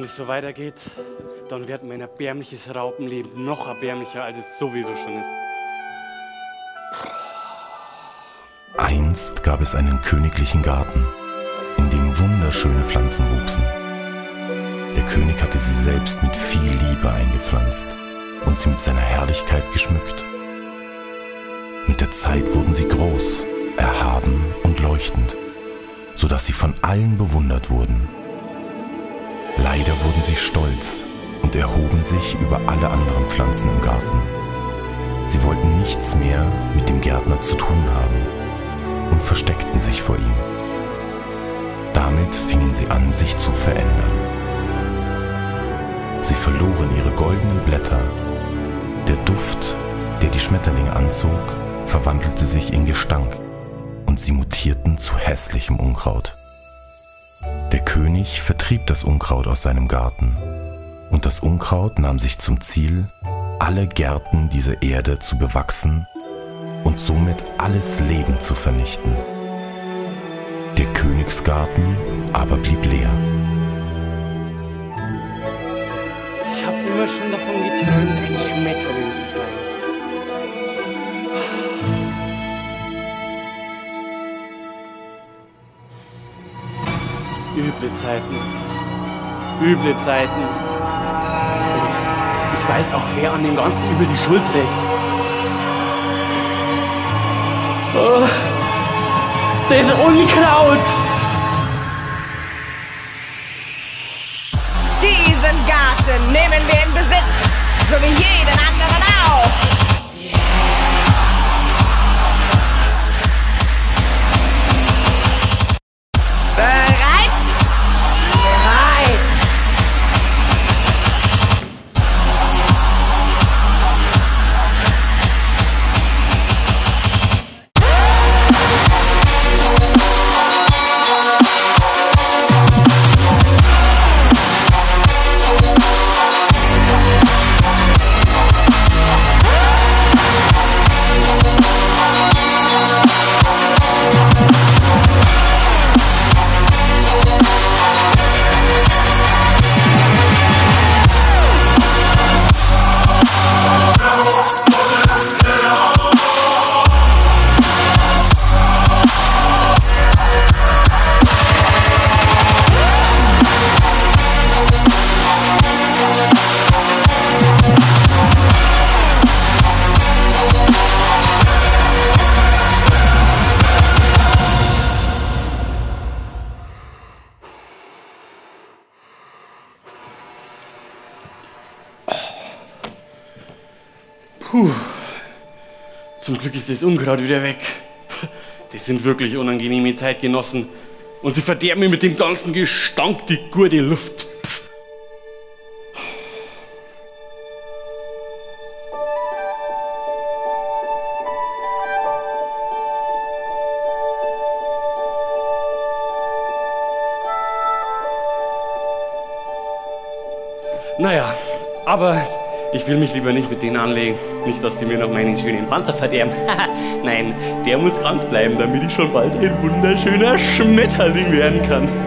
Wenn es so weitergeht, dann wird mein erbärmliches Raupenleben noch erbärmlicher, als es sowieso schon ist. Einst gab es einen königlichen Garten, in dem wunderschöne Pflanzen wuchsen. Der König hatte sie selbst mit viel Liebe eingepflanzt und sie mit seiner Herrlichkeit geschmückt. Mit der Zeit wurden sie groß, erhaben und leuchtend, sodass sie von allen bewundert wurden. Leider wurden sie stolz und erhoben sich über alle anderen Pflanzen im Garten. Sie wollten nichts mehr mit dem Gärtner zu tun haben und versteckten sich vor ihm. Damit fingen sie an, sich zu verändern. Sie verloren ihre goldenen Blätter. Der Duft, der die Schmetterlinge anzog, verwandelte sich in Gestank und sie mutierten zu hässlichem Unkraut. Der König vertrieb das Unkraut aus seinem Garten und das Unkraut nahm sich zum Ziel, alle Gärten dieser Erde zu bewachsen und somit alles Leben zu vernichten. Der Königsgarten aber blieb leer. Ich habe immer schon davon geträumt, ein Schmetterling zu sein. Üble Zeiten. Üble Zeiten. Und ich weiß auch, wer an dem Ganzen über die Schuld trägt. Oh, das Unkraut! Diesen Garten nehmen wir in Besitz, so wie jeden anderen Puh. Zum Glück ist das Unkraut wieder weg. Das sind wirklich unangenehme Zeitgenossen. Und sie verderben mir mit dem ganzen Gestank die gute Luft. Naja, aber ich will mich lieber nicht mit denen anlegen. Nicht, dass die mir noch meinen schönen Panzer verderben. Nein, der muss ganz bleiben, damit ich schon bald ein wunderschöner Schmetterling werden kann.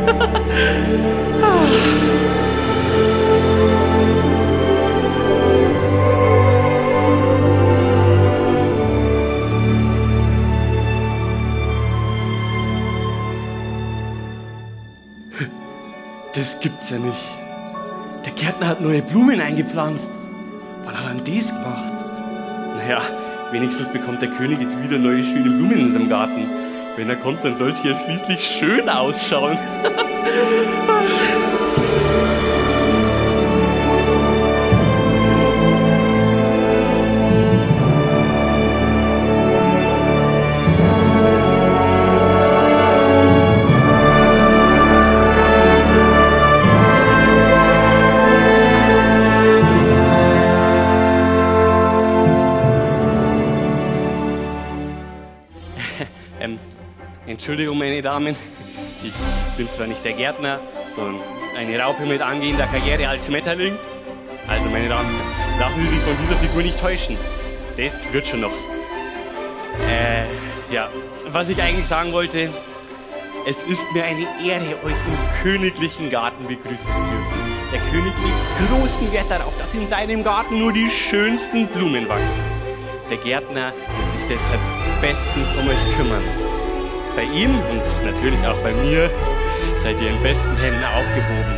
Das gibt's ja nicht. Der Gärtner hat neue Blumen eingepflanzt. Das gemacht? Naja, wenigstens bekommt der König jetzt wieder neue schöne Blumen in seinem Garten. Wenn er kommt, dann soll es hier schließlich schön ausschauen. zwar nicht der Gärtner, sondern eine Raupe mit angehender Karriere als Schmetterling. Also, meine Damen, lassen Sie sich von dieser Figur nicht täuschen. Das wird schon noch. Äh, ja, was ich eigentlich sagen wollte, es ist mir eine Ehre, euch im königlichen Garten begrüßen zu dürfen. Der König legt großen Wert darauf, dass in seinem Garten nur die schönsten Blumen wachsen. Der Gärtner wird sich deshalb bestens um euch kümmern. Bei ihm und natürlich auch bei mir seid ihr in besten Händen aufgehoben.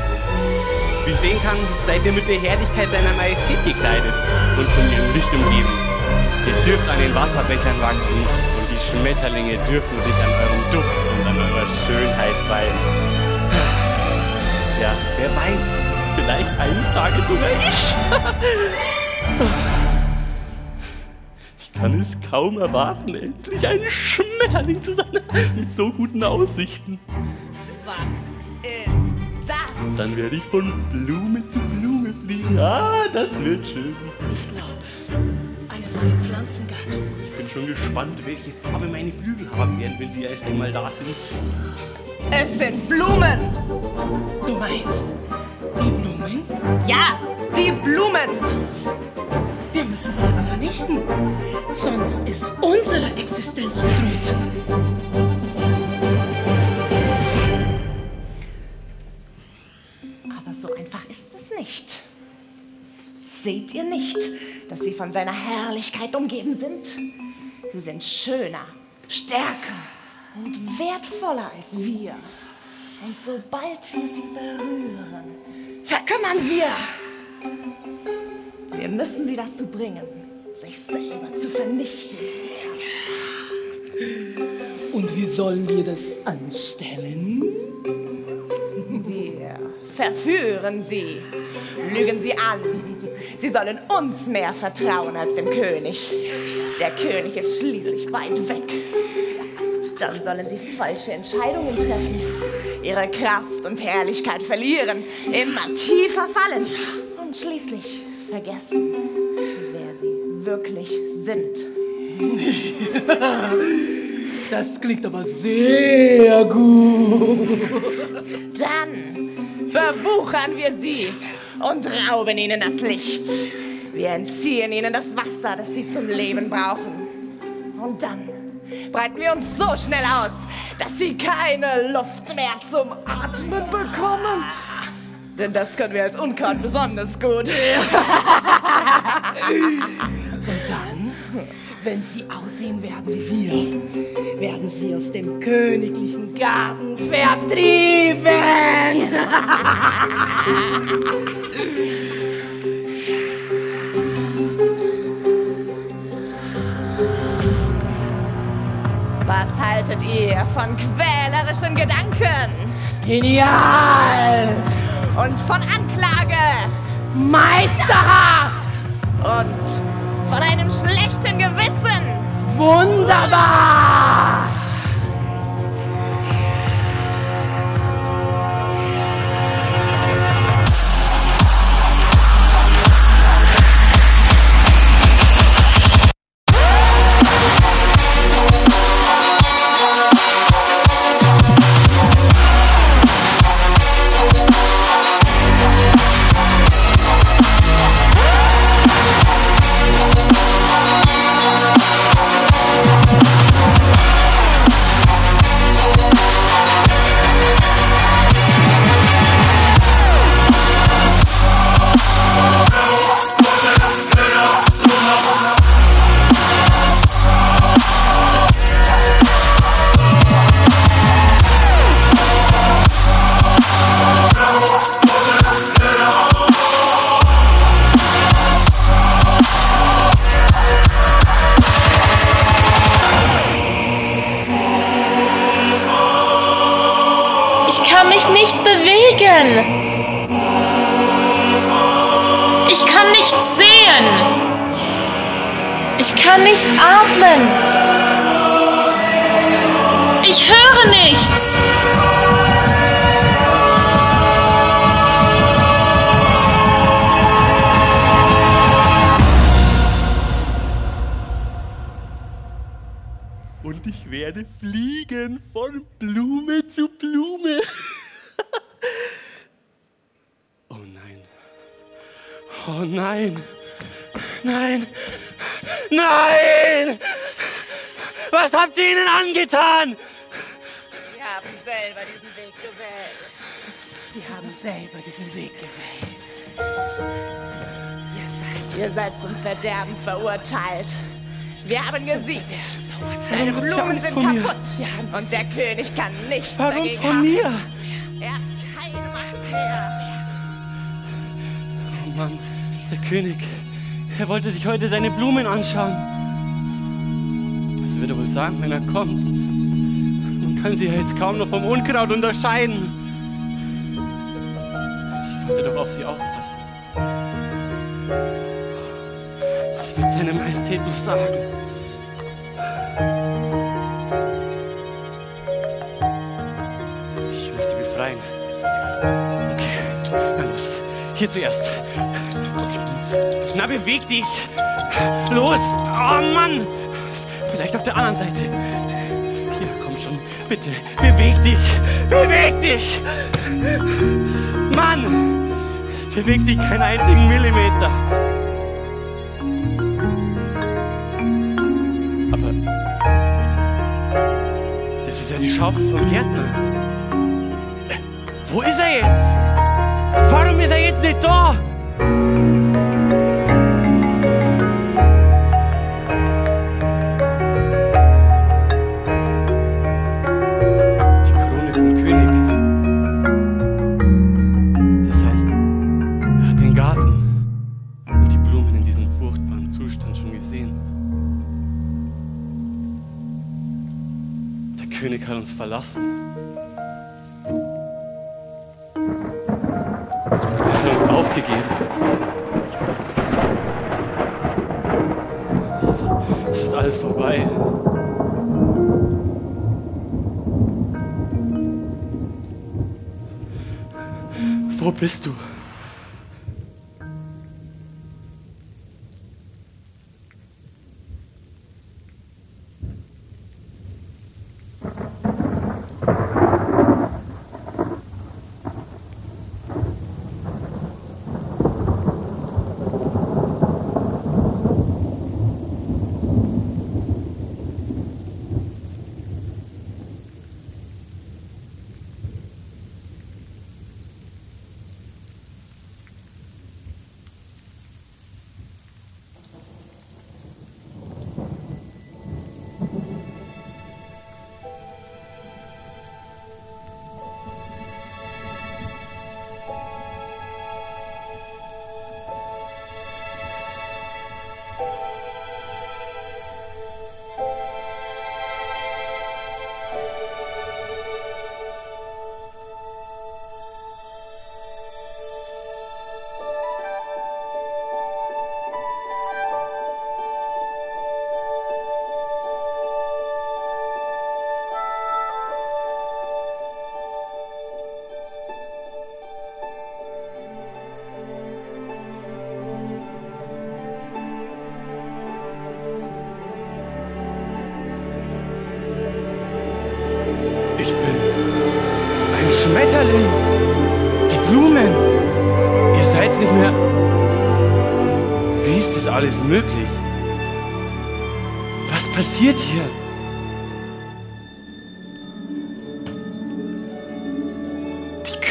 Wie sehen kann, seid ihr mit der Herrlichkeit seiner Majestät gekleidet und von ihrem Licht umgeben. Ihr dürft an den Wasserbechern wachsen und die Schmetterlinge dürfen sich an eurem Duft und an eurer Schönheit weihen. Ja, wer weiß, vielleicht eines Tages sogar ich. Ich kann es kaum erwarten, endlich ein Schmetterling zu sein mit so guten Aussichten. Was ist das? Dann werde ich von Blume zu Blume fliegen. Ah, das wird schön. Ich glaube, eine neue Pflanzengattung. Ich bin schon gespannt, welche Farbe meine Flügel haben werden, wenn sie erst einmal da sind. Es sind Blumen. Du meinst, die Blumen? Ja, die Blumen. Wir müssen sie aber vernichten. Sonst ist unsere Existenz bedroht. Seht ihr nicht, dass sie von seiner Herrlichkeit umgeben sind? Sie sind schöner, stärker und wertvoller als wir. Und sobald wir sie berühren, verkümmern wir. Wir müssen sie dazu bringen, sich selber zu vernichten. Und wie sollen wir das anstellen? Wir verführen sie, lügen sie an. Sie sollen uns mehr vertrauen als dem König. Der König ist schließlich weit weg. Dann sollen sie falsche Entscheidungen treffen, ihre Kraft und Herrlichkeit verlieren, immer tiefer fallen und schließlich vergessen, wer sie wirklich sind. Das klingt aber sehr gut. Dann bewuchern wir sie und rauben ihnen das Licht. Wir entziehen ihnen das Wasser, das sie zum Leben brauchen. Und dann breiten wir uns so schnell aus, dass sie keine Luft mehr zum Atmen bekommen. Denn das können wir als Unkraut besonders gut. Wenn sie aussehen werden wie wir, werden sie aus dem königlichen Garten vertrieben. Was haltet ihr von quälerischen Gedanken Genial! und von Anklage Meisterhaft! und von einem schlechten Gewissen? Wunderbar! Kann nicht atmen. Ich höre nichts. Und ich werde fliegen von Blume zu Blume. oh nein. Oh nein. Nein. Nein! Was habt ihr ihnen angetan? Wir haben selber diesen Weg gewählt. Sie haben selber diesen Weg gewählt. Ihr seid zum Verderben verurteilt. Wir haben gesiegt. Deine Blumen sind kaputt. Und der König kann nichts Warum dagegen von haben. mir? Er hat keine Macht mehr. Oh Mann, der König. Er wollte sich heute seine Blumen anschauen. Was wird er wohl sagen, wenn er kommt? Man kann sie ja jetzt kaum noch vom Unkraut unterscheiden. Ich sollte doch auf sie aufpassen. Was wird seine Majestät noch sagen? Ich sie befreien. Okay, na los. Hier zuerst. Beweg dich. Los. Oh Mann. Vielleicht auf der anderen Seite. Hier, komm schon. Bitte, beweg dich. Beweg dich. Mann. Es bewegt sich keinen einzigen Millimeter. Aber das ist ja die Schaufel vom Gärtner. Wo ist er jetzt? Warum ist er jetzt nicht da? Verlassen.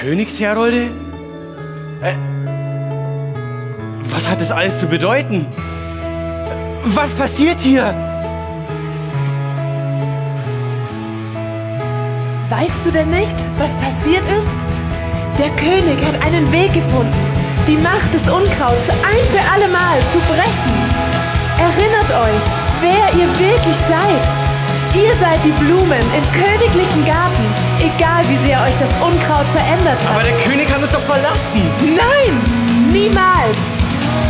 Königsherolde? Äh, was hat das alles zu bedeuten? Was passiert hier? Weißt du denn nicht, was passiert ist? Der König hat einen Weg gefunden, die Macht des Unkrauts ein für allemal zu brechen. Erinnert euch, wer ihr wirklich seid. Ihr seid die Blumen im königlichen Garten, egal wie sehr euch das Unkraut verändert hat. Aber der König hat uns doch verlassen. Nein, niemals.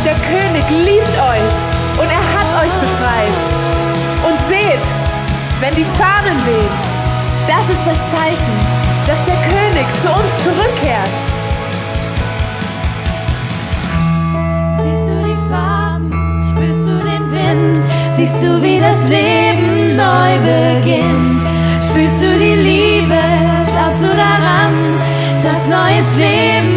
Der König liebt euch und er hat euch befreit. Und seht, wenn die Fahnen wehen, das ist das Zeichen, dass der König zu uns zurückkehrt. Siehst du die Farben, spürst du den Wind, siehst du, wie das Leben neu beginnt. Spürst du die Liebe, du daran, dass neues Leben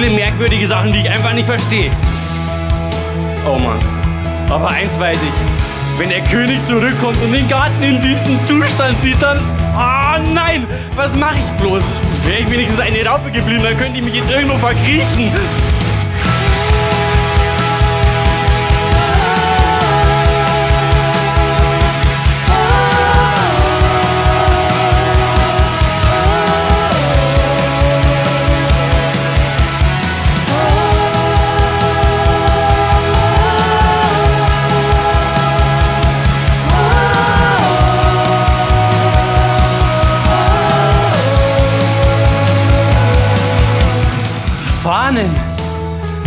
viele merkwürdige Sachen, die ich einfach nicht verstehe. Oh Mann. Aber eins weiß ich. Wenn der König zurückkommt und den Garten in diesem Zustand sieht, dann. Oh nein! Was mache ich bloß? Wäre ich wenigstens eine Raupe geblieben, dann könnte ich mich jetzt irgendwo verkriechen.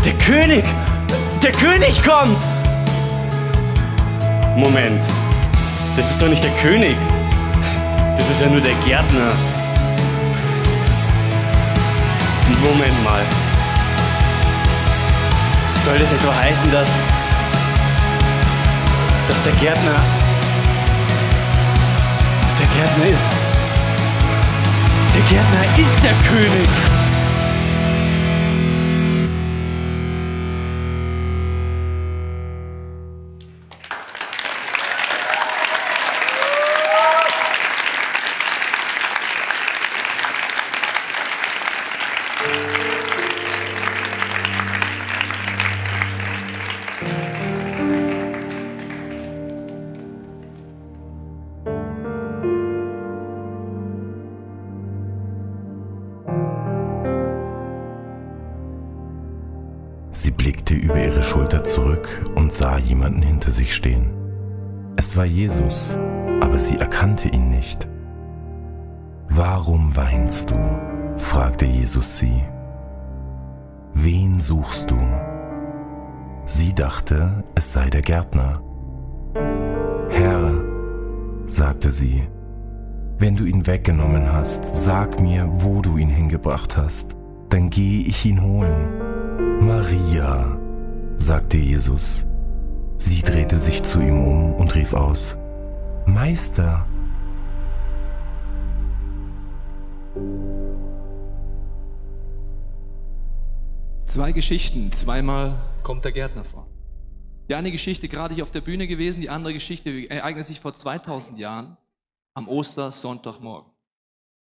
Der König! Der König kommt! Moment. Das ist doch nicht der König. Das ist ja nur der Gärtner. Moment mal. Soll das etwa heißen, dass, dass der Gärtner der Gärtner ist? Der Gärtner ist der König! Hinter sich stehen. Es war Jesus, aber sie erkannte ihn nicht. Warum weinst du? fragte Jesus sie. Wen suchst du? Sie dachte, es sei der Gärtner. Herr, sagte sie, wenn du ihn weggenommen hast, sag mir, wo du ihn hingebracht hast, dann gehe ich ihn holen. Maria, sagte Jesus. Sie drehte sich zu ihm um und rief aus, Meister. Zwei Geschichten, zweimal kommt der Gärtner vor. Die eine Geschichte gerade hier auf der Bühne gewesen, die andere Geschichte ereignet sich vor 2000 Jahren am Ostersonntagmorgen.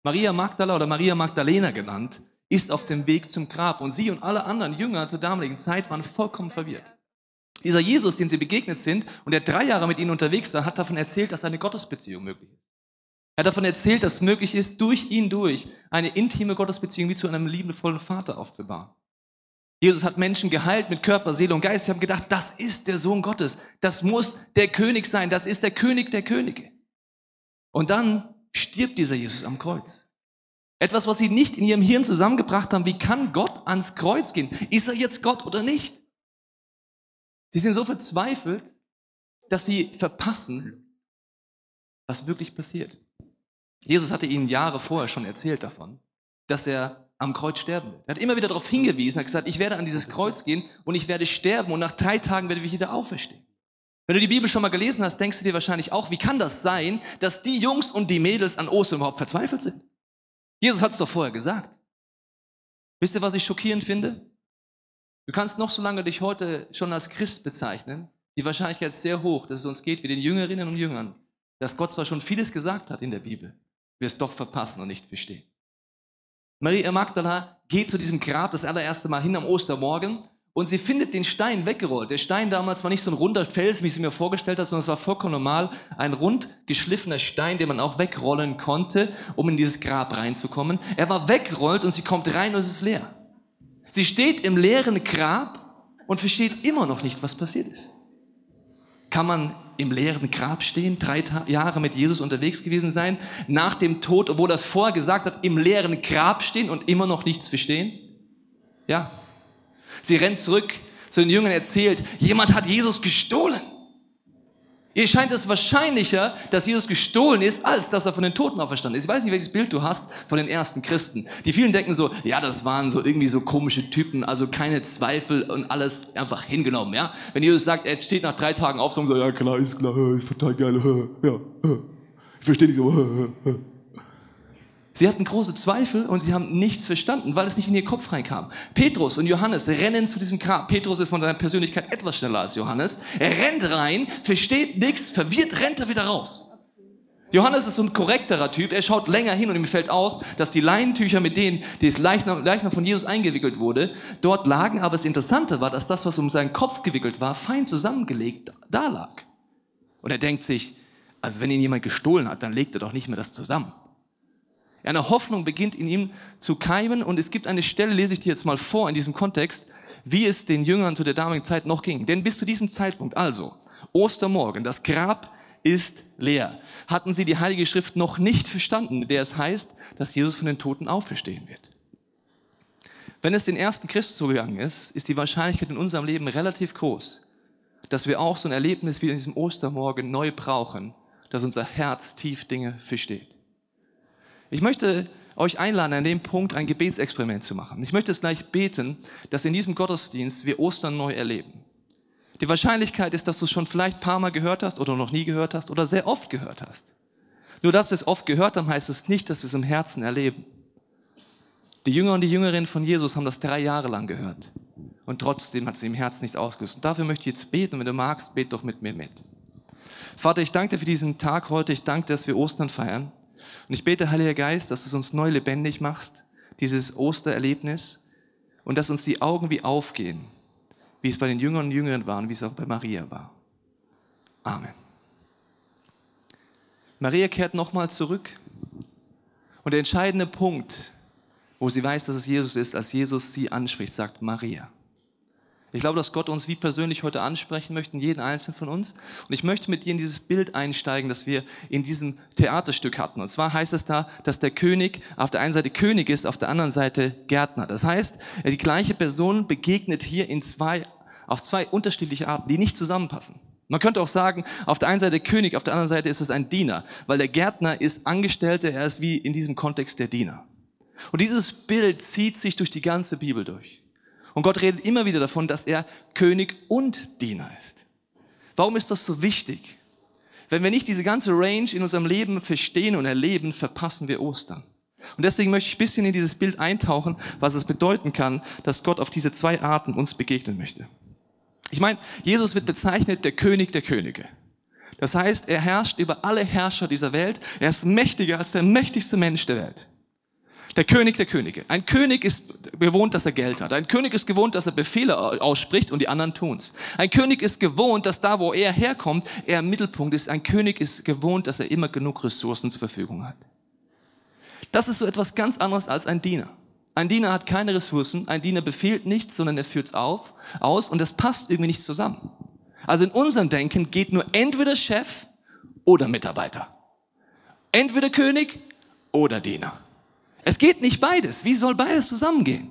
Maria Magdala oder Maria Magdalena genannt, ist auf dem Weg zum Grab und sie und alle anderen Jünger zur damaligen Zeit waren vollkommen verwirrt. Dieser Jesus, den sie begegnet sind und der drei Jahre mit ihnen unterwegs war, hat davon erzählt, dass eine Gottesbeziehung möglich ist. Er hat davon erzählt, dass es möglich ist, durch ihn durch eine intime Gottesbeziehung wie zu einem liebevollen Vater aufzubauen. Jesus hat Menschen geheilt mit Körper, Seele und Geist. Sie haben gedacht, das ist der Sohn Gottes. Das muss der König sein. Das ist der König der Könige. Und dann stirbt dieser Jesus am Kreuz. Etwas, was sie nicht in ihrem Hirn zusammengebracht haben. Wie kann Gott ans Kreuz gehen? Ist er jetzt Gott oder nicht? Sie sind so verzweifelt, dass sie verpassen, was wirklich passiert. Jesus hatte ihnen Jahre vorher schon erzählt davon, dass er am Kreuz sterben wird. Er hat immer wieder darauf hingewiesen, er hat gesagt, ich werde an dieses Kreuz gehen und ich werde sterben und nach drei Tagen werde ich wieder auferstehen. Wenn du die Bibel schon mal gelesen hast, denkst du dir wahrscheinlich auch, wie kann das sein, dass die Jungs und die Mädels an Ostern überhaupt verzweifelt sind? Jesus hat es doch vorher gesagt. Wisst ihr, was ich schockierend finde? Du kannst noch so lange dich heute schon als Christ bezeichnen. Die Wahrscheinlichkeit ist sehr hoch, dass es uns geht wie den Jüngerinnen und Jüngern, dass Gott zwar schon vieles gesagt hat in der Bibel, wir es doch verpassen und nicht verstehen. Maria Magdala geht zu diesem Grab das allererste Mal hin am Ostermorgen und sie findet den Stein weggerollt. Der Stein damals war nicht so ein runder Fels, wie sie mir vorgestellt habe, sondern es war vollkommen normal, ein rund geschliffener Stein, den man auch wegrollen konnte, um in dieses Grab reinzukommen. Er war weggerollt und sie kommt rein und es ist leer. Sie steht im leeren Grab und versteht immer noch nicht, was passiert ist. Kann man im leeren Grab stehen, drei Jahre mit Jesus unterwegs gewesen sein, nach dem Tod, obwohl das vorher gesagt hat, im leeren Grab stehen und immer noch nichts verstehen? Ja. Sie rennt zurück zu den Jüngern, erzählt, jemand hat Jesus gestohlen. Ihr scheint es wahrscheinlicher, dass Jesus gestohlen ist, als dass er von den Toten auferstanden ist. Ich weiß nicht, welches Bild du hast von den ersten Christen. Die vielen denken so, ja, das waren so irgendwie so komische Typen, also keine Zweifel und alles einfach hingenommen, ja. Wenn Jesus sagt, er steht nach drei Tagen auf, so, ja klar, ist klar, ist total geil, ja, ich verstehe nicht so. Sie hatten große Zweifel und sie haben nichts verstanden, weil es nicht in ihr Kopf reinkam. Petrus und Johannes rennen zu diesem Grab. Petrus ist von seiner Persönlichkeit etwas schneller als Johannes. Er rennt rein, versteht nichts, verwirrt, rennt er wieder raus. Johannes ist so ein korrekterer Typ. Er schaut länger hin und ihm fällt aus, dass die Leinentücher, mit denen das Leichnam, Leichnam von Jesus eingewickelt wurde, dort lagen. Aber das Interessante war, dass das, was um seinen Kopf gewickelt war, fein zusammengelegt da lag. Und er denkt sich, also wenn ihn jemand gestohlen hat, dann legt er doch nicht mehr das zusammen. Eine Hoffnung beginnt in ihm zu keimen und es gibt eine Stelle, lese ich dir jetzt mal vor in diesem Kontext, wie es den Jüngern zu der damaligen Zeit noch ging. Denn bis zu diesem Zeitpunkt, also Ostermorgen, das Grab ist leer, hatten sie die Heilige Schrift noch nicht verstanden, der es heißt, dass Jesus von den Toten auferstehen wird. Wenn es den ersten Christ zugegangen ist, ist die Wahrscheinlichkeit in unserem Leben relativ groß, dass wir auch so ein Erlebnis wie in diesem Ostermorgen neu brauchen, dass unser Herz tief Dinge versteht. Ich möchte euch einladen, an dem Punkt ein Gebetsexperiment zu machen. Ich möchte es gleich beten, dass in diesem Gottesdienst wir Ostern neu erleben. Die Wahrscheinlichkeit ist, dass du es schon vielleicht ein paar Mal gehört hast oder noch nie gehört hast oder sehr oft gehört hast. Nur dass wir es oft gehört haben, heißt es nicht, dass wir es im Herzen erleben. Die Jünger und die Jüngerinnen von Jesus haben das drei Jahre lang gehört. Und trotzdem hat sie im Herzen nichts ausgelöst. Und dafür möchte ich jetzt beten. Wenn du magst, bet doch mit mir mit. Vater, ich danke dir für diesen Tag heute. Ich danke dass wir Ostern feiern. Und ich bete, Heiliger Geist, dass du es uns neu lebendig machst, dieses Ostererlebnis, und dass uns die Augen wie aufgehen, wie es bei den Jüngern und Jüngern war und wie es auch bei Maria war. Amen. Maria kehrt nochmal zurück. Und der entscheidende Punkt, wo sie weiß, dass es Jesus ist, als Jesus sie anspricht, sagt Maria. Ich glaube, dass Gott uns wie persönlich heute ansprechen möchte, jeden einzelnen von uns. Und ich möchte mit dir in dieses Bild einsteigen, das wir in diesem Theaterstück hatten. Und zwar heißt es da, dass der König auf der einen Seite König ist, auf der anderen Seite Gärtner. Das heißt, die gleiche Person begegnet hier in zwei, auf zwei unterschiedliche Arten, die nicht zusammenpassen. Man könnte auch sagen, auf der einen Seite König, auf der anderen Seite ist es ein Diener, weil der Gärtner ist Angestellter, er ist wie in diesem Kontext der Diener. Und dieses Bild zieht sich durch die ganze Bibel durch. Und Gott redet immer wieder davon, dass er König und Diener ist. Warum ist das so wichtig? Wenn wir nicht diese ganze Range in unserem Leben verstehen und erleben, verpassen wir Ostern. Und deswegen möchte ich ein bisschen in dieses Bild eintauchen, was es bedeuten kann, dass Gott auf diese zwei Arten uns begegnen möchte. Ich meine, Jesus wird bezeichnet der König der Könige. Das heißt, er herrscht über alle Herrscher dieser Welt. Er ist mächtiger als der mächtigste Mensch der Welt. Der König der Könige. Ein König ist gewohnt, dass er Geld hat. Ein König ist gewohnt, dass er Befehle ausspricht und die anderen tun's. Ein König ist gewohnt, dass da, wo er herkommt, er im Mittelpunkt ist. Ein König ist gewohnt, dass er immer genug Ressourcen zur Verfügung hat. Das ist so etwas ganz anderes als ein Diener. Ein Diener hat keine Ressourcen, ein Diener befehlt nichts, sondern er führt's auf, aus und das passt irgendwie nicht zusammen. Also in unserem Denken geht nur entweder Chef oder Mitarbeiter. Entweder König oder Diener. Es geht nicht beides. Wie soll beides zusammengehen?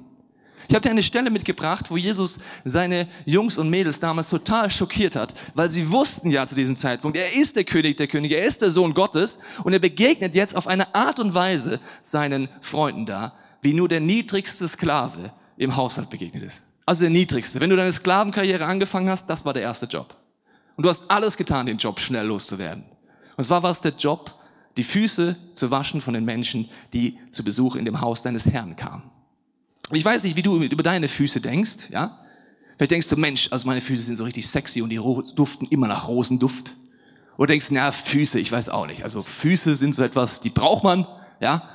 Ich habe dir eine Stelle mitgebracht, wo Jesus seine Jungs und Mädels damals total schockiert hat, weil sie wussten ja zu diesem Zeitpunkt, er ist der König der Könige, er ist der Sohn Gottes und er begegnet jetzt auf eine Art und Weise seinen Freunden da, wie nur der niedrigste Sklave im Haushalt begegnet ist. Also der niedrigste. Wenn du deine Sklavenkarriere angefangen hast, das war der erste Job. Und du hast alles getan, den Job schnell loszuwerden. Und zwar war es der Job, die Füße zu waschen von den Menschen, die zu Besuch in dem Haus deines Herrn kamen. Ich weiß nicht, wie du über deine Füße denkst, ja? Vielleicht denkst du, Mensch, also meine Füße sind so richtig sexy und die duften immer nach Rosenduft. Oder denkst, na, Füße, ich weiß auch nicht. Also Füße sind so etwas, die braucht man, ja?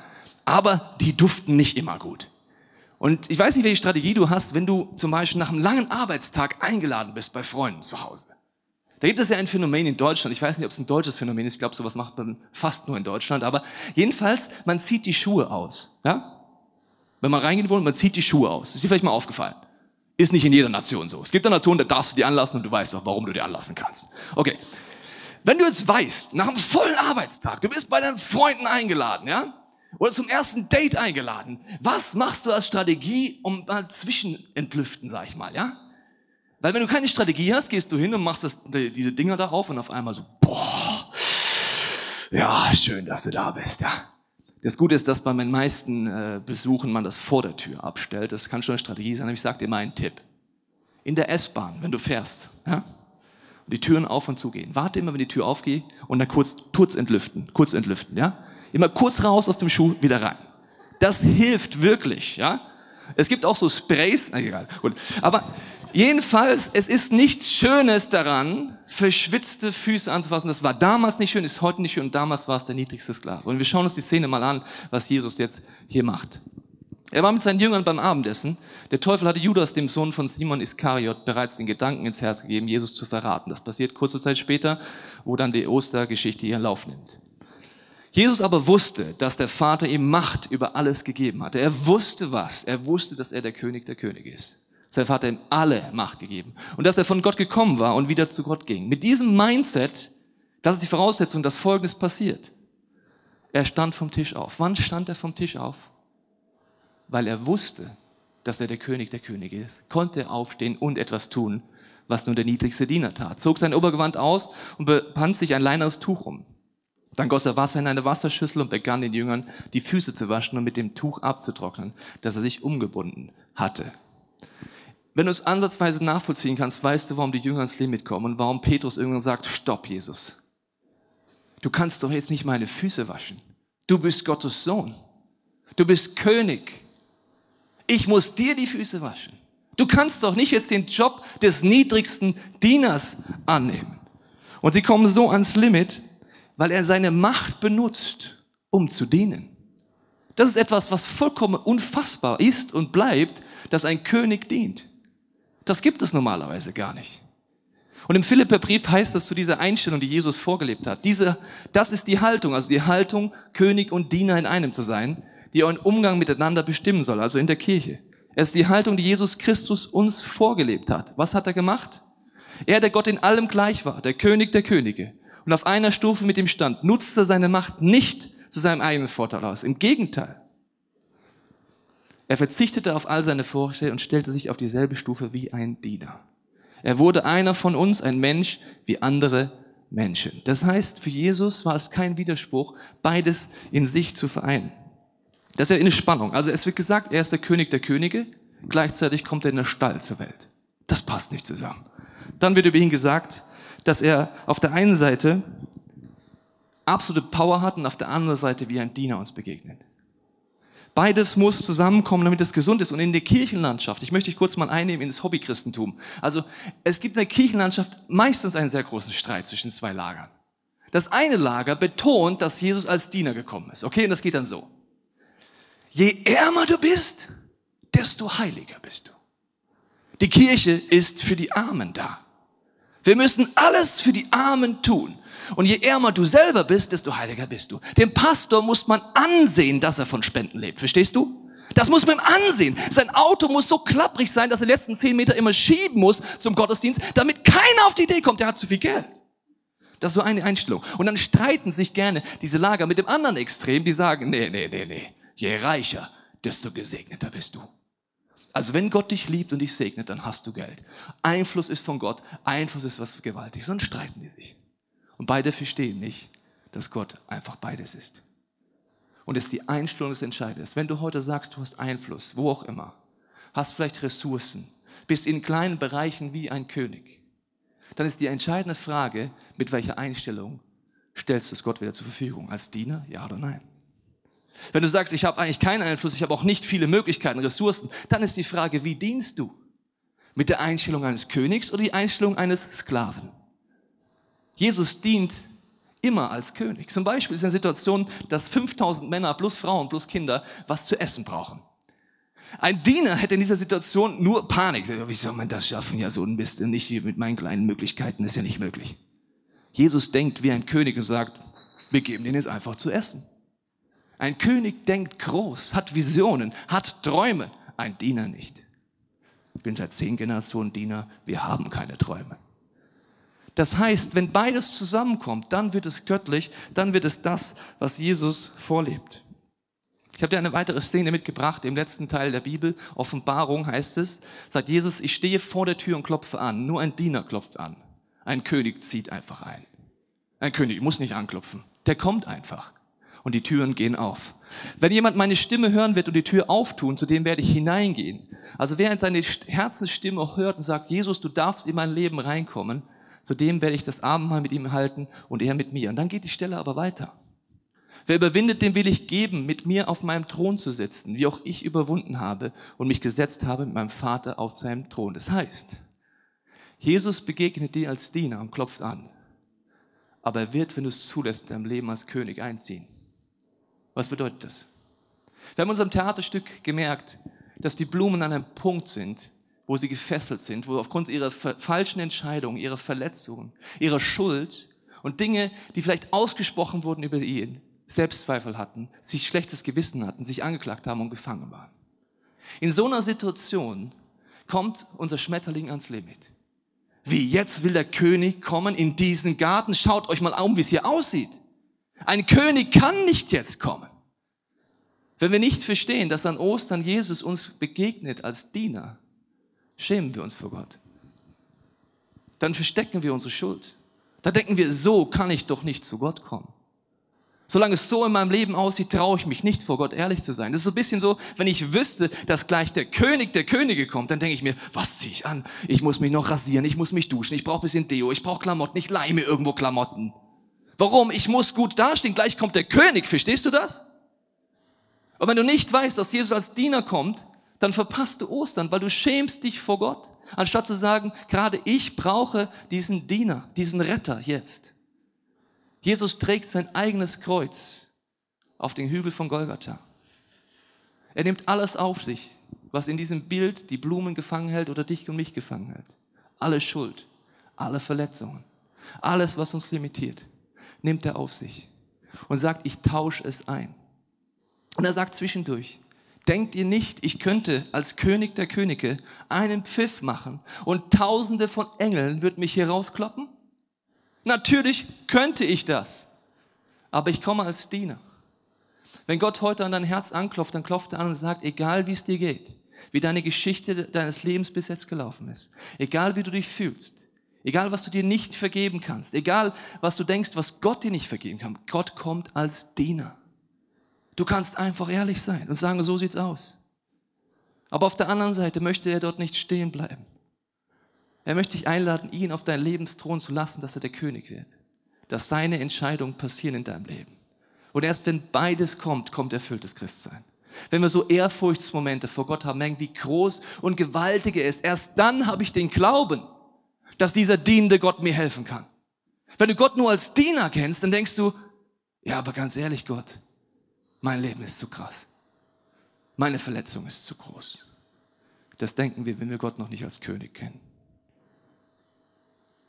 Aber die duften nicht immer gut. Und ich weiß nicht, welche Strategie du hast, wenn du zum Beispiel nach einem langen Arbeitstag eingeladen bist bei Freunden zu Hause. Da gibt es ja ein Phänomen in Deutschland. Ich weiß nicht, ob es ein deutsches Phänomen ist. Ich glaube, sowas macht man fast nur in Deutschland. Aber jedenfalls, man zieht die Schuhe aus. Ja? Wenn man reingehen will, man zieht die Schuhe aus. Ist dir vielleicht mal aufgefallen? Ist nicht in jeder Nation so. Es gibt eine Nation, da darfst du die anlassen und du weißt auch, warum du die anlassen kannst. Okay. Wenn du jetzt weißt, nach einem vollen Arbeitstag, du bist bei deinen Freunden eingeladen, ja? Oder zum ersten Date eingeladen. Was machst du als Strategie, um mal zwischenentlüften, sag ich mal, ja? Weil wenn du keine Strategie hast, gehst du hin und machst das, diese Dinger da auf und auf einmal so, boah, ja, schön, dass du da bist, ja. Das Gute ist, dass bei meinen meisten äh, Besuchen man das vor der Tür abstellt. Das kann schon eine Strategie sein, aber ich sage dir mal einen Tipp. In der S-Bahn, wenn du fährst, ja, die Türen auf und zu gehen, warte immer, wenn die Tür aufgeht und dann kurz, kurz entlüften, kurz entlüften, ja. Immer kurz raus aus dem Schuh, wieder rein. Das hilft wirklich, ja. Es gibt auch so Sprays, na egal, gut. Aber jedenfalls, es ist nichts Schönes daran, verschwitzte Füße anzufassen. Das war damals nicht schön, ist heute nicht schön und damals war es der niedrigste Sklave. Und wir schauen uns die Szene mal an, was Jesus jetzt hier macht. Er war mit seinen Jüngern beim Abendessen. Der Teufel hatte Judas, dem Sohn von Simon Iskariot, bereits den Gedanken ins Herz gegeben, Jesus zu verraten. Das passiert kurze Zeit später, wo dann die Ostergeschichte ihren Lauf nimmt. Jesus aber wusste, dass der Vater ihm Macht über alles gegeben hatte. Er wusste was. Er wusste, dass er der König der Könige ist. Sein Vater ihm alle Macht gegeben. Und dass er von Gott gekommen war und wieder zu Gott ging. Mit diesem Mindset, das ist die Voraussetzung, dass Folgendes passiert. Er stand vom Tisch auf. Wann stand er vom Tisch auf? weil er wusste, dass er der König der Könige ist, konnte aufstehen und etwas tun, was nur der niedrigste Diener tat. Zog sein Obergewand aus und band sich ein leineres Tuch um. Dann goss er Wasser in eine Wasserschüssel und begann den Jüngern die Füße zu waschen und mit dem Tuch abzutrocknen, das er sich umgebunden hatte. Wenn du es ansatzweise nachvollziehen kannst, weißt du, warum die Jünger ins Limit kommen und warum Petrus irgendwann sagt, stopp, Jesus. Du kannst doch jetzt nicht meine Füße waschen. Du bist Gottes Sohn. Du bist König. Ich muss dir die Füße waschen. Du kannst doch nicht jetzt den Job des niedrigsten Dieners annehmen. Und sie kommen so ans Limit, weil er seine Macht benutzt, um zu dienen. Das ist etwas, was vollkommen unfassbar ist und bleibt, dass ein König dient. Das gibt es normalerweise gar nicht. Und im Philipperbrief heißt das zu dieser Einstellung, die Jesus vorgelebt hat. Diese, das ist die Haltung, also die Haltung, König und Diener in einem zu sein die euren Umgang miteinander bestimmen soll, also in der Kirche. Es ist die Haltung, die Jesus Christus uns vorgelebt hat. Was hat er gemacht? Er, der Gott in allem gleich war, der König der Könige und auf einer Stufe mit ihm stand, nutzte seine Macht nicht zu seinem eigenen Vorteil aus. Im Gegenteil. Er verzichtete auf all seine Vorstellungen und stellte sich auf dieselbe Stufe wie ein Diener. Er wurde einer von uns, ein Mensch wie andere Menschen. Das heißt, für Jesus war es kein Widerspruch, beides in sich zu vereinen. Das ist ja eine Spannung. Also es wird gesagt, er ist der König der Könige, gleichzeitig kommt er in der Stall zur Welt. Das passt nicht zusammen. Dann wird über ihn gesagt, dass er auf der einen Seite absolute Power hat und auf der anderen Seite wie ein Diener uns begegnet. Beides muss zusammenkommen, damit es gesund ist. Und in der Kirchenlandschaft, ich möchte dich kurz mal einnehmen ins Hobbychristentum. Also es gibt in der Kirchenlandschaft meistens einen sehr großen Streit zwischen zwei Lagern. Das eine Lager betont, dass Jesus als Diener gekommen ist. Okay, und das geht dann so. Je ärmer du bist, desto heiliger bist du. Die Kirche ist für die Armen da. Wir müssen alles für die Armen tun. Und je ärmer du selber bist, desto heiliger bist du. Dem Pastor muss man ansehen, dass er von Spenden lebt. Verstehst du? Das muss man ihm ansehen. Sein Auto muss so klapprig sein, dass er die letzten zehn Meter immer schieben muss zum Gottesdienst, damit keiner auf die Idee kommt, der hat zu viel Geld. Das ist so eine Einstellung. Und dann streiten sich gerne diese Lager mit dem anderen Extrem, die sagen, nee, nee, nee, nee. Je reicher, desto gesegneter bist du. Also wenn Gott dich liebt und dich segnet, dann hast du Geld. Einfluss ist von Gott, Einfluss ist was gewaltig. Sonst streiten die sich. Und beide verstehen nicht, dass Gott einfach beides ist. Und es ist die Einstellung des Entscheidenden. Wenn du heute sagst, du hast Einfluss, wo auch immer, hast vielleicht Ressourcen, bist in kleinen Bereichen wie ein König, dann ist die entscheidende Frage, mit welcher Einstellung stellst du es Gott wieder zur Verfügung? Als Diener, ja oder nein? Wenn du sagst, ich habe eigentlich keinen Einfluss, ich habe auch nicht viele Möglichkeiten, Ressourcen, dann ist die Frage, wie dienst du? Mit der Einstellung eines Königs oder die Einstellung eines Sklaven? Jesus dient immer als König. Zum Beispiel ist eine Situation, dass 5000 Männer plus Frauen plus Kinder was zu essen brauchen. Ein Diener hätte in dieser Situation nur Panik. Wie soll man das schaffen? Ja, so ein bisschen nicht mit meinen kleinen Möglichkeiten ist ja nicht möglich. Jesus denkt wie ein König und sagt, wir geben denen jetzt einfach zu essen. Ein König denkt groß, hat Visionen, hat Träume. Ein Diener nicht. Ich bin seit zehn Generationen Diener, wir haben keine Träume. Das heißt, wenn beides zusammenkommt, dann wird es göttlich, dann wird es das, was Jesus vorlebt. Ich habe dir eine weitere Szene mitgebracht im letzten Teil der Bibel. Offenbarung heißt es, sagt Jesus, ich stehe vor der Tür und klopfe an. Nur ein Diener klopft an. Ein König zieht einfach ein. Ein König muss nicht anklopfen. Der kommt einfach und die Türen gehen auf. Wenn jemand meine Stimme hören wird und die Tür auftun, zu dem werde ich hineingehen. Also wer seine Herzensstimme hört und sagt, Jesus, du darfst in mein Leben reinkommen, zu dem werde ich das Abendmahl mit ihm halten und er mit mir. Und dann geht die Stelle aber weiter. Wer überwindet, dem will ich geben, mit mir auf meinem Thron zu sitzen, wie auch ich überwunden habe und mich gesetzt habe mit meinem Vater auf seinem Thron. Das heißt, Jesus begegnet dir als Diener und klopft an. Aber er wird, wenn du es zulässt, in deinem Leben als König einziehen. Was bedeutet das? Wir haben in unserem Theaterstück gemerkt, dass die Blumen an einem Punkt sind, wo sie gefesselt sind, wo aufgrund ihrer falschen Entscheidungen, ihrer Verletzungen, ihrer Schuld und Dinge, die vielleicht ausgesprochen wurden über ihn, Selbstzweifel hatten, sich schlechtes Gewissen hatten, sich angeklagt haben und gefangen waren. In so einer Situation kommt unser Schmetterling ans Limit. Wie jetzt will der König kommen in diesen Garten? Schaut euch mal um, wie es hier aussieht. Ein König kann nicht jetzt kommen. Wenn wir nicht verstehen, dass an Ostern Jesus uns begegnet als Diener, schämen wir uns vor Gott. Dann verstecken wir unsere Schuld. Da denken wir, so kann ich doch nicht zu Gott kommen. Solange es so in meinem Leben aussieht, traue ich mich nicht vor Gott ehrlich zu sein. Das ist so ein bisschen so, wenn ich wüsste, dass gleich der König der Könige kommt, dann denke ich mir, was ziehe ich an? Ich muss mich noch rasieren, ich muss mich duschen, ich brauche ein bisschen Deo, ich brauche Klamotten, ich leih mir irgendwo Klamotten. Warum? Ich muss gut dastehen, gleich kommt der König, verstehst du das? Und wenn du nicht weißt, dass Jesus als Diener kommt, dann verpasst du Ostern, weil du schämst dich vor Gott, anstatt zu sagen, gerade ich brauche diesen Diener, diesen Retter jetzt. Jesus trägt sein eigenes Kreuz auf den Hügel von Golgatha. Er nimmt alles auf sich, was in diesem Bild die Blumen gefangen hält oder dich und mich gefangen hält. Alle Schuld, alle Verletzungen, alles, was uns limitiert, nimmt er auf sich und sagt, ich tausche es ein. Und er sagt zwischendurch, denkt ihr nicht, ich könnte als König der Könige einen Pfiff machen und tausende von Engeln würden mich hier rauskloppen? Natürlich könnte ich das, aber ich komme als Diener. Wenn Gott heute an dein Herz anklopft, dann klopft er an und sagt, egal wie es dir geht, wie deine Geschichte deines Lebens bis jetzt gelaufen ist, egal wie du dich fühlst, egal was du dir nicht vergeben kannst, egal was du denkst, was Gott dir nicht vergeben kann, Gott kommt als Diener. Du kannst einfach ehrlich sein und sagen, so sieht's aus. Aber auf der anderen Seite möchte er dort nicht stehen bleiben. Er möchte dich einladen, ihn auf deinen Lebensthron zu lassen, dass er der König wird. Dass seine Entscheidungen passieren in deinem Leben. Und erst wenn beides kommt, kommt erfülltes Christsein. Wenn wir so Ehrfurchtsmomente vor Gott haben, merken, wie groß und gewaltig er ist, erst dann habe ich den Glauben, dass dieser dienende Gott mir helfen kann. Wenn du Gott nur als Diener kennst, dann denkst du, ja, aber ganz ehrlich, Gott, mein Leben ist zu krass. Meine Verletzung ist zu groß. Das denken wir, wenn wir Gott noch nicht als König kennen.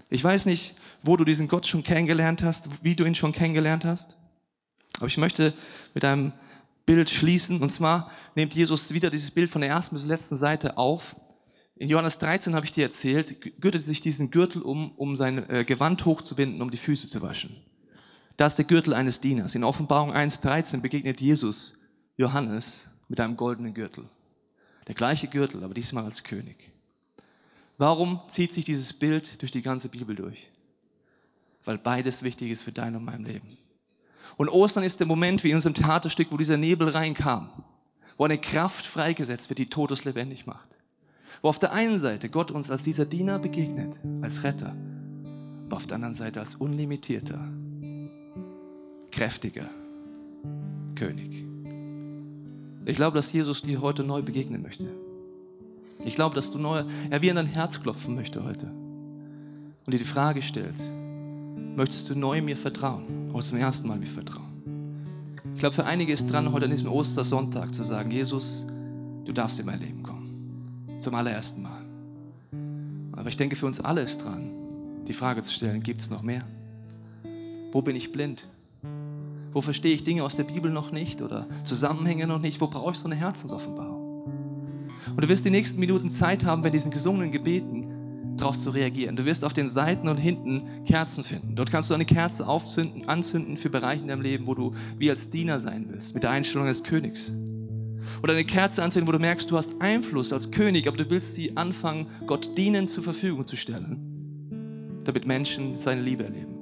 Ich weiß nicht, wo du diesen Gott schon kennengelernt hast, wie du ihn schon kennengelernt hast. Aber ich möchte mit einem Bild schließen. Und zwar nimmt Jesus wieder dieses Bild von der ersten bis letzten Seite auf. In Johannes 13 habe ich dir erzählt, gürtet sich diesen Gürtel um, um sein äh, Gewand hochzubinden, um die Füße zu waschen. Das ist der Gürtel eines Dieners. In Offenbarung 1.13 begegnet Jesus Johannes mit einem goldenen Gürtel. Der gleiche Gürtel, aber diesmal als König. Warum zieht sich dieses Bild durch die ganze Bibel durch? Weil beides wichtig ist für dein und mein Leben. Und Ostern ist der Moment, wie in unserem Theaterstück, wo dieser Nebel reinkam, wo eine Kraft freigesetzt wird, die Todes lebendig macht. Wo auf der einen Seite Gott uns als dieser Diener begegnet, als Retter, aber auf der anderen Seite als unlimitierter, kräftiger König. Ich glaube, dass Jesus dir heute neu begegnen möchte. Ich glaube, dass du neu, er wie an dein Herz klopfen möchte heute und dir die Frage stellt, möchtest du neu mir vertrauen oder zum ersten Mal mir vertrauen? Ich glaube, für einige ist dran, heute an diesem Ostersonntag zu sagen, Jesus, du darfst in mein Leben kommen. Zum allerersten Mal. Aber ich denke, für uns alle ist dran, die Frage zu stellen, gibt es noch mehr? Wo bin ich blind? Wo verstehe ich Dinge aus der Bibel noch nicht oder Zusammenhänge noch nicht? Wo brauche ich so eine Herzensoffenbarung? Und du wirst die nächsten Minuten Zeit haben, bei diesen gesungenen Gebeten darauf zu reagieren. Du wirst auf den Seiten und hinten Kerzen finden. Dort kannst du eine Kerze aufzünden, anzünden für Bereiche in deinem Leben, wo du wie als Diener sein willst, mit der Einstellung des Königs. Oder eine Kerze anzünden, wo du merkst, du hast Einfluss als König, aber du willst sie anfangen, Gott dienen zur Verfügung zu stellen, damit Menschen seine Liebe erleben.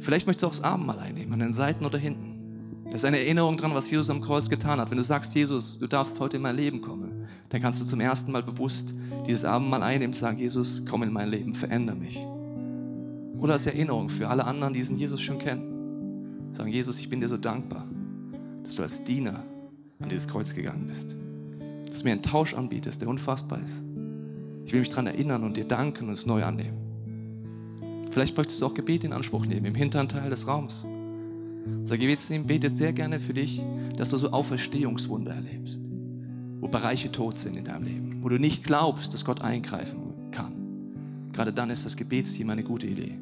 Vielleicht möchtest du auch das Abendmahl einnehmen, an den Seiten oder hinten. Das ist eine Erinnerung daran, was Jesus am Kreuz getan hat. Wenn du sagst, Jesus, du darfst heute in mein Leben kommen, dann kannst du zum ersten Mal bewusst dieses Abendmahl einnehmen und sagen, Jesus, komm in mein Leben, verändere mich. Oder als Erinnerung für alle anderen, die diesen Jesus schon kennen. Sagen, Jesus, ich bin dir so dankbar, dass du als Diener an dieses Kreuz gegangen bist. Dass du mir einen Tausch anbietest, der unfassbar ist. Ich will mich daran erinnern und dir danken und es neu annehmen. Vielleicht möchtest du auch Gebet in Anspruch nehmen, im hinteren Teil des Raums. Unser Gebetsteam betet sehr gerne für dich, dass du so Auferstehungswunder erlebst, wo Bereiche tot sind in deinem Leben, wo du nicht glaubst, dass Gott eingreifen kann. Gerade dann ist das Gebetsteam eine gute Idee.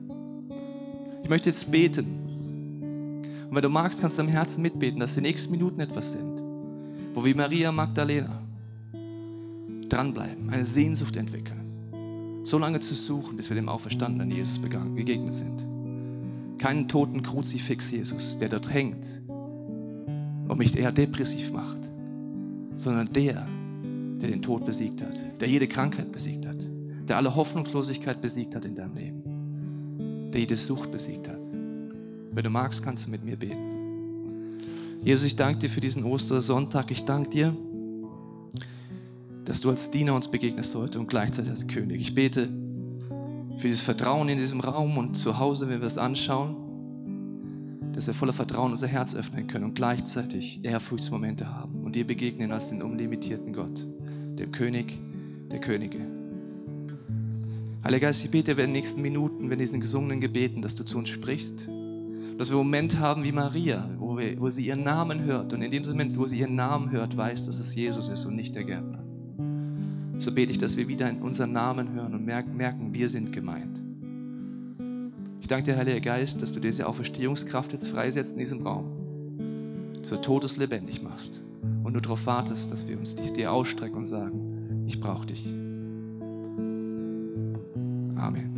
Ich möchte jetzt beten. Und wenn du magst, kannst du im Herzen mitbeten, dass die nächsten Minuten etwas sind, wo wir Maria Magdalena dranbleiben, eine Sehnsucht entwickeln, so lange zu suchen, bis wir dem auferstandenen Jesus begegnet sind. Keinen toten Kruzifix Jesus, der dort hängt und mich eher depressiv macht, sondern der, der den Tod besiegt hat, der jede Krankheit besiegt hat, der alle Hoffnungslosigkeit besiegt hat in deinem Leben, der jede Sucht besiegt hat. Wenn du magst, kannst du mit mir beten. Jesus, ich danke dir für diesen Ostersonntag. Ich danke dir, dass du als Diener uns begegnest heute und gleichzeitig als König. Ich bete für dieses Vertrauen in diesem Raum und zu Hause, wenn wir es anschauen, dass wir voller Vertrauen unser Herz öffnen können und gleichzeitig Ehrfurchtsmomente haben und dir begegnen als den unlimitierten Gott, dem König der Könige. Heiliger Geist, ich bete in den nächsten Minuten, wenn diesen gesungenen Gebeten, dass du zu uns sprichst, dass wir einen Moment haben wie Maria, wo, wir, wo sie ihren Namen hört und in dem Moment, wo sie ihren Namen hört, weiß, dass es Jesus ist und nicht der Gärtner. So bete ich, dass wir wieder in unseren Namen hören und merken, wir sind gemeint. Ich danke dir, Heiliger Geist, dass du diese Auferstehungskraft jetzt freisetzt in diesem Raum. Dass du Todes lebendig machst und du darauf wartest, dass wir uns dir ausstrecken und sagen, ich brauche dich. Amen.